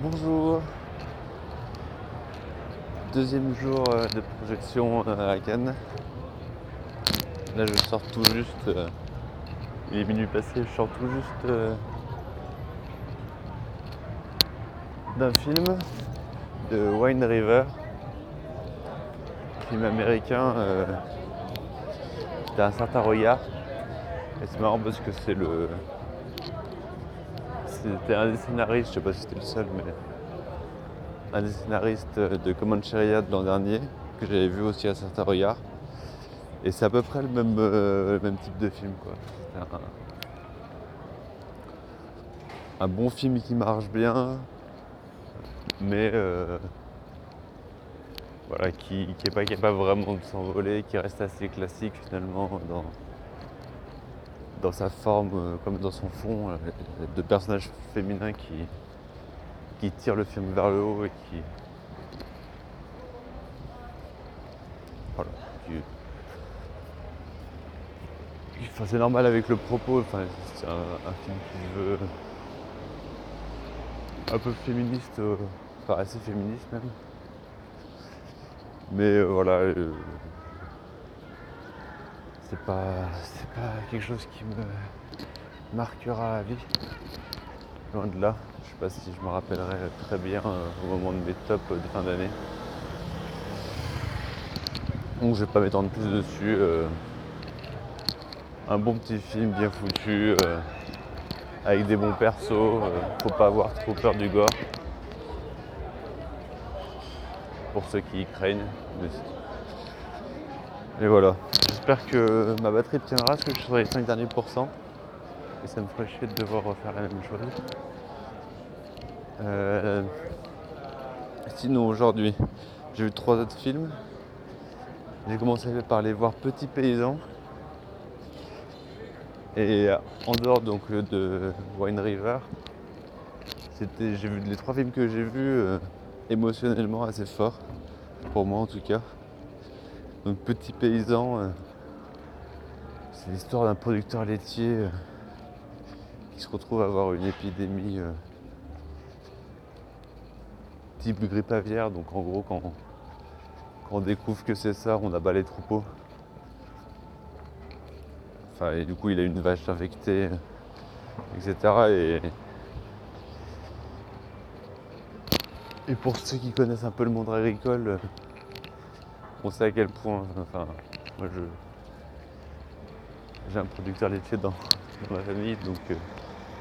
Bonjour. Deuxième jour euh, de projection euh, à Cannes. Là je sors tout juste. euh, il est minuit passé, je sors tout juste euh, d'un film de Wine River. Film américain euh, d'un certain regard. Et c'est marrant parce que c'est le. C'était un des scénaristes, je sais pas si c'était le seul, mais un des scénaristes de Comancheria de l'an dernier, que j'avais vu aussi à certains regards. Et c'est à peu près le même, euh, type de film. Quoi. Un, un bon film qui marche bien, mais euh, voilà, qui n'est pas capable vraiment de s'envoler, qui reste assez classique finalement dans, dans sa forme euh, comme dans son fond, euh, de personnages féminins qui, qui tirent le film vers le haut et qui. Voilà. Enfin, c'est normal avec le propos, enfin, c'est un, film qui veut. un peu féministe, euh, enfin assez féministe même. Mais voilà. C'est pas, c'est pas quelque chose qui me marquera à vie. Loin de là. Je sais pas si je me rappellerai très bien euh, au moment de mes tops de fin d'année. Donc je vais pas m'étendre plus dessus. euh, un bon petit film bien foutu, euh, avec des bons persos. euh, faut pas avoir trop peur du gore. Pour ceux qui y craignent. mais Et voilà. J'espère que ma batterie tiendra que je sur les 5 derniers pourcents. Et ça me ferait chier de devoir refaire la même chose. Euh, Sinon aujourd'hui, j'ai vu trois autres films. J'ai commencé par les voir Petit Paysan. Et en dehors donc euh, de Wine River, j'ai vu les trois films que j'ai vus euh, émotionnellement assez forts, pour moi en tout cas. Donc Petit Paysan, euh, c'est l'histoire d'un producteur laitier euh, qui se retrouve à avoir une épidémie euh, type grippe aviaire. Donc en gros, quand, on découvre que c'est ça, on abat les troupeaux. Enfin, et du coup, il a une vache infectée, etc. Et, pour ceux qui connaissent un peu le monde agricole, on sait à quel point. Enfin, moi, je, j'ai un producteur laitier dans, dans ma famille, donc euh,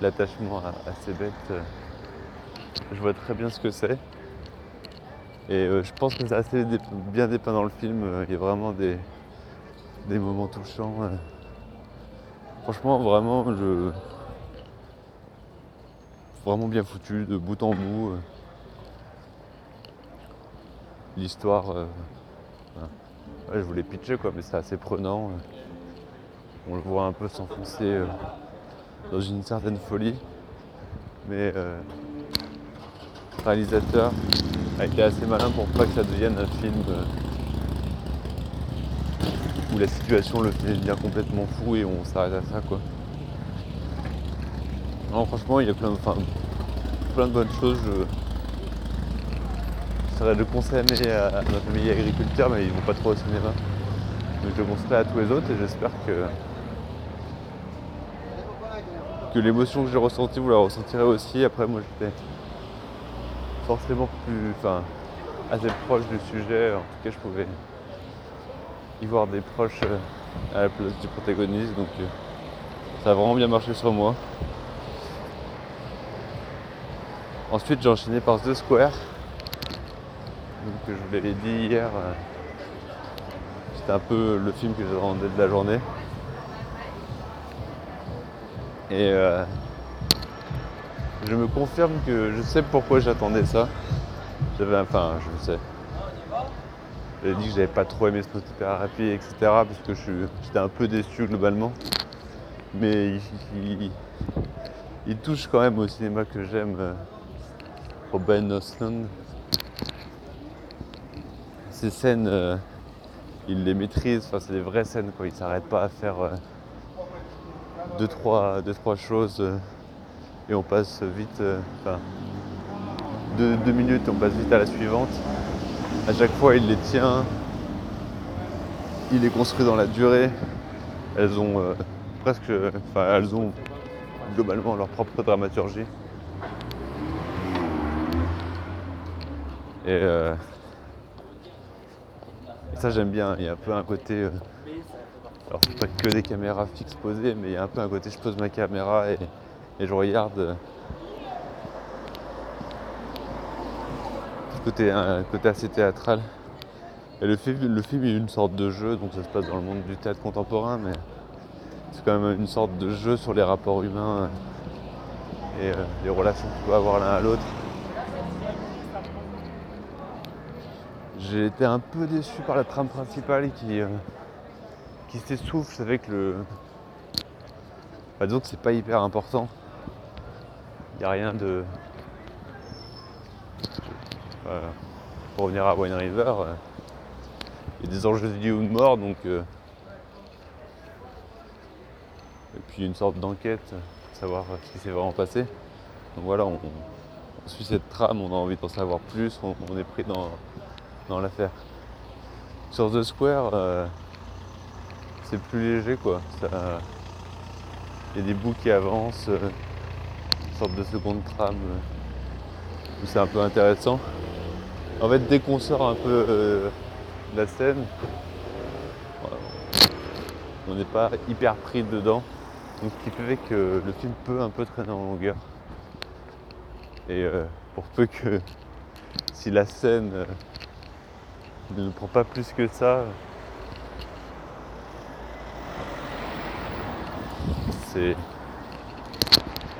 l'attachement à, ces bêtes, euh, je vois très bien ce que c'est. Et euh, je pense que c'est assez bien dépeint dans le film. Il y a vraiment des, des moments touchants. Franchement, vraiment, je. Vraiment bien foutu, de bout en bout. L'histoire. Euh. Ouais, je voulais pitcher quoi, mais c'est assez prenant. euh. On le voit un peu s'enfoncer euh, dans une certaine folie. Mais euh, le réalisateur a été assez malin pour pas que ça devienne un film euh, où la situation le fait devenir complètement fou et on s'arrête à ça quoi. Non franchement il y a plein de, plein de bonnes choses. J'essaierai de le conseiller à, à ma famille agriculteur mais ils vont pas trop au cinéma. Donc je le conseillerai à tous les autres et j'espère que que l'émotion que j'ai ressentie vous la ressentirez aussi. Après moi j'étais forcément plus, enfin, assez proche du sujet. En tout cas, je pouvais y voir des proches euh, à la place du protagoniste. Donc, euh, ça a vraiment bien marché sur moi. Ensuite, j'ai enchaîné par The Square. Donc, je vous l'avais dit hier, euh, c'était un peu le film que j'attendais de la journée. Et euh, je me confirme que je sais pourquoi j'attendais ça. J'avais, enfin, je sais. J'avais dit que j'avais pas trop aimé Smooth Therapy, etc. Parce que j'étais un peu déçu globalement. Mais il touche quand même au cinéma que j'aime. euh, Robin Osland. Ces scènes, euh, il les maîtrise. Enfin, c'est des vraies scènes. Quoi. Il s'arrête pas à faire euh, deux, trois, deux, trois choses. euh, et on passe vite. enfin, deux, deux minutes, on passe vite à la suivante. À chaque fois, il les tient, il les construit dans la durée. Elles ont presque, enfin, elles ont globalement leur propre dramaturgie. Et ça j'aime bien, il y a un peu un côté. euh, alors c'est pas que des caméras fixes posées, mais il y a un peu un côté je pose ma caméra et, et je regarde. euh, côté, un côté assez théâtral. Et le film, le film est une sorte de jeu, donc ça se passe dans le monde du théâtre contemporain, mais c'est quand même une sorte de jeu sur les rapports humains et euh, les relations qu'on peut avoir l'un à l'autre. J'ai été un peu déçu par la trame principale qui, euh, qui s'essouffle avec le. Bah, disons que c'est pas hyper important. Il n'y a rien de. Euh, pour revenir à Wine River, euh, il y a des enjeux de vie ou de mort, donc. euh, et puis une sorte d'enquête, euh, savoir ce qui s'est vraiment passé. Donc voilà, on, suit cette trame, on a envie d'en savoir plus, on est pris dans, dans l'affaire. Sur The Square, euh, c'est plus léger quoi. Il y a des bouts qui avancent, euh, sorte de seconde trame euh, c'est un peu intéressant. En fait, dès qu'on sort un peu de la scène, on n'est pas hyper pris dedans. Donc, ce qui fait que le film peut un peu traîner en longueur. Et pour peu que si la scène ne prend pas plus que ça, c'est.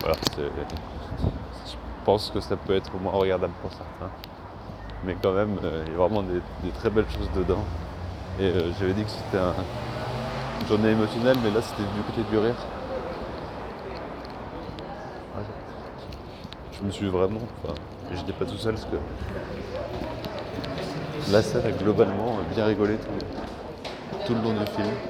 Voilà, c'est. Je pense que ça peut être moins regardable pour certains. Mais quand même, euh, il y a vraiment des, très belles choses dedans. Et euh, j'avais dit que c'était un- une journée émotionnelle, mais là c'était du côté du rire. Je me suis vraiment. Enfin, j'étais pas tout seul parce que la scène a globalement bien rigolé tout, tout le long du film.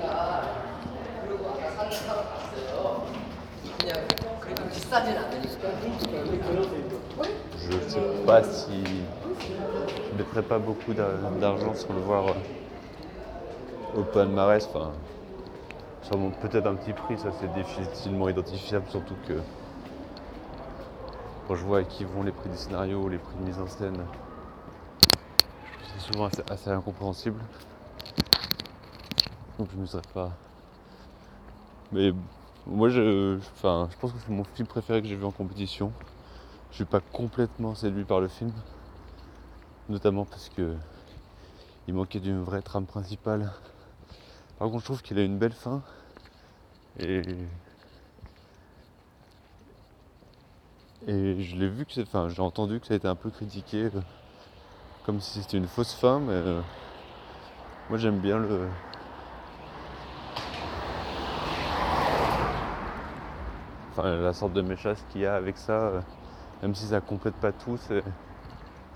Je sais pas si je mettrais pas beaucoup d'a- d'argent sans le voir euh, au palmarès. Enfin, peut-être un petit prix, ça c'est difficilement identifiable, surtout que quand je vois à qui vont les prix du scénario, les prix de mise en scène, c'est souvent assez, incompréhensible. Donc je ne serais pas. Mais moi, je, enfin, je pense que c'est mon film préféré que j'ai vu en compétition. Je suis pas complètement séduit par le film, notamment parce que il manquait d'une vraie trame principale. Par contre, je trouve qu'il a une belle fin et et je l'ai vu que enfin, j'ai entendu que ça a été un peu critiqué, comme si c'était une fausse fin, mais euh, moi j'aime bien le enfin, la sorte de méchasse qu'il y a avec ça, euh, même si ça complète pas tout, c'est,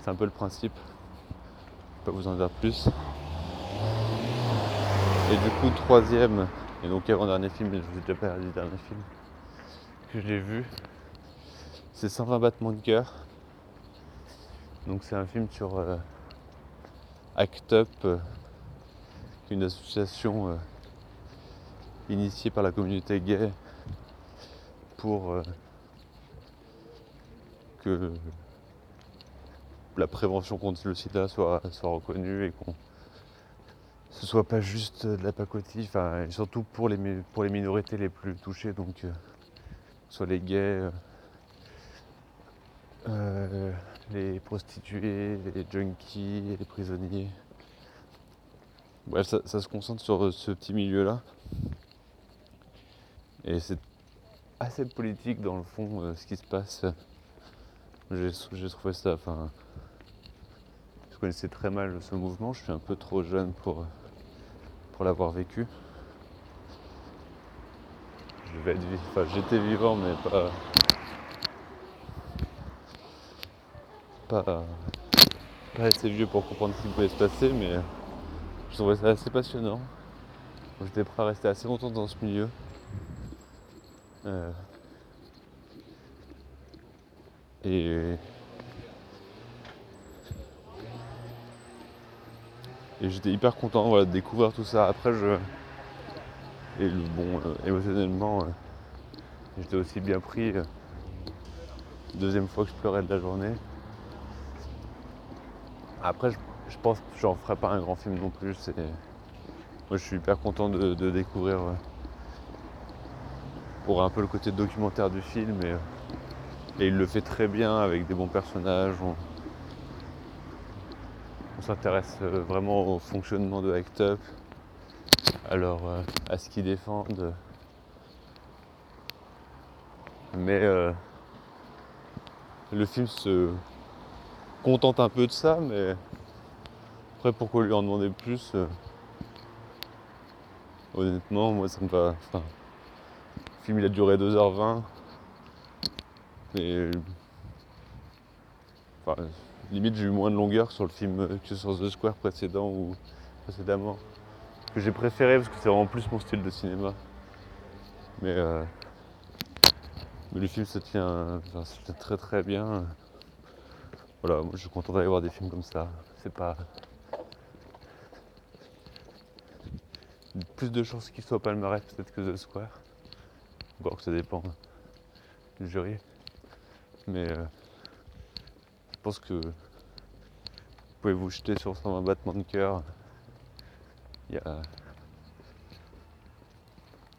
un peu le principe. Je peux pas vous en dire plus. Et du coup, troisième, et donc avant-dernier film, mais je vous ai déjà dit le dernier film, que j'ai vu, c'est 120 battements de cœur. Donc c'est un film sur euh, Act Up, euh, une association euh, initiée par la communauté gay pour que la prévention contre le sida soit, reconnue et qu'on ce soit pas juste de la pacotille, enfin, surtout pour les, pour les minorités les plus touchées, donc soit les gays, les prostituées, les junkies, les prisonniers. Bref, ça, se concentre sur euh, ce petit milieu-là. Et c'est assez politique dans le fond euh, ce qui se passe. J'ai trouvé ça, enfin, je connaissais très mal ce mouvement, je suis un peu trop jeune pour, pour l'avoir vécu. Enfin, j'étais vivant mais pas, Pas, assez vieux pour comprendre ce qui pouvait se passer, mais je trouvais ça assez passionnant. J'étais prêt à rester assez longtemps dans ce milieu. Euh. Et, j'étais hyper content de découvrir tout ça. Après, je. Bon, euh, émotionnellement, euh, j'étais aussi bien pris. deuxième fois que je pleurais de la journée. Après, je, pense que j'en ferai pas un grand film non plus. Moi, je suis hyper content de, découvrir. euh, pour un peu le côté documentaire du film. Et, euh, et il le fait très bien avec des bons personnages. On, s'intéresse euh, vraiment au fonctionnement de Act Up, alors à ce qu'ils défendent. Mais le film se contente un peu de ça, mais après pourquoi lui en demander plus euh, Honnêtement, moi ça me va. Enfin, le film il a duré 2h20. Et. Enfin, limite j'ai eu moins de longueur sur le film que sur The Square précédent ou précédemment. Que j'ai préféré parce que c'est vraiment plus mon style de cinéma. Mais, euh, mais le film se tient, enfin, se tient très très bien. Voilà, moi je suis content d'aller voir des films comme ça. C'est pas. Plus de chances qu'il soit au palmarès peut-être que The Square. Encore que ça dépend du jury. Mais euh, je pense que vous pouvez vous jeter sur 120 battements de cœur. Il y a.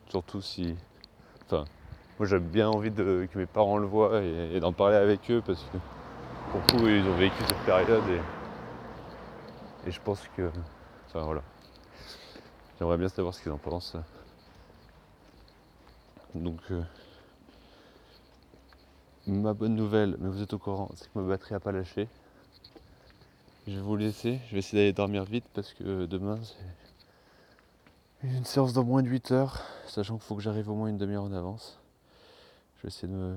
Surtout si. Enfin, moi j'avais bien envie que mes parents le voient et, et d'en parler avec eux parce que pour coup ils ont vécu cette période et, je pense que. Enfin voilà. J'aimerais bien savoir ce qu'ils en pensent. Donc. euh, Ma bonne nouvelle, mais vous êtes au courant, c'est que ma batterie a pas lâché. Je vais vous laisser, je vais essayer d'aller dormir vite parce que demain c'est une séance dans moins de 8 heures, sachant qu'il faut que j'arrive au moins une demi-heure en avance. Je vais essayer de me,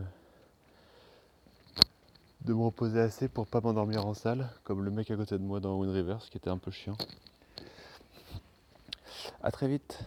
de me reposer assez pour pas m'endormir en salle, comme le mec à côté de moi dans Wind Rivers qui était un peu chiant. A très vite